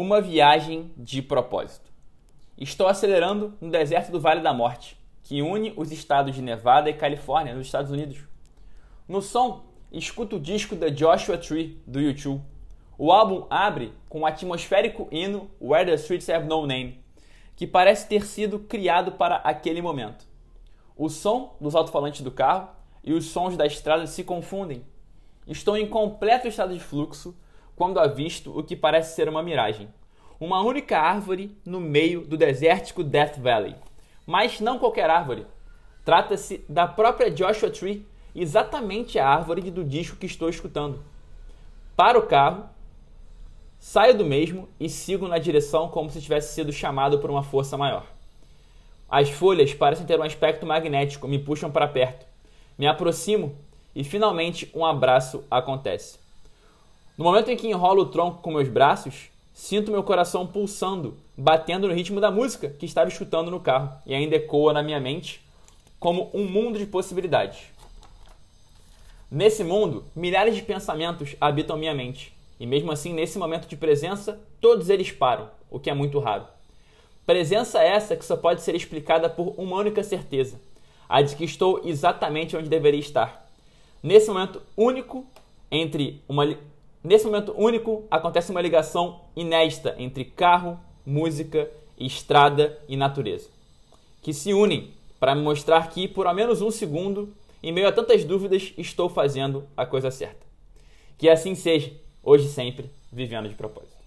Uma viagem de propósito. Estou acelerando no deserto do Vale da Morte, que une os estados de Nevada e Califórnia, nos Estados Unidos. No som, escuto o disco da Joshua Tree, do YouTube. O álbum abre com o atmosférico hino Where the Streets Have No Name, que parece ter sido criado para aquele momento. O som dos alto-falantes do carro e os sons da estrada se confundem. Estou em completo estado de fluxo quando avisto o que parece ser uma miragem. Uma única árvore no meio do desértico Death Valley. Mas não qualquer árvore. Trata-se da própria Joshua Tree, exatamente a árvore do disco que estou escutando. Para o carro, saio do mesmo e sigo na direção como se tivesse sido chamado por uma força maior. As folhas parecem ter um aspecto magnético, me puxam para perto. Me aproximo e finalmente um abraço acontece. No momento em que enrolo o tronco com meus braços, sinto meu coração pulsando, batendo no ritmo da música que estava escutando no carro e ainda ecoa na minha mente como um mundo de possibilidades. Nesse mundo, milhares de pensamentos habitam minha mente, e mesmo assim, nesse momento de presença, todos eles param, o que é muito raro. Presença essa que só pode ser explicada por uma única certeza, a de que estou exatamente onde deveria estar. Nesse momento único entre uma Nesse momento único, acontece uma ligação inédita entre carro, música, estrada e natureza, que se unem para me mostrar que, por ao menos um segundo, em meio a tantas dúvidas, estou fazendo a coisa certa. Que assim seja, hoje e sempre, vivendo de propósito.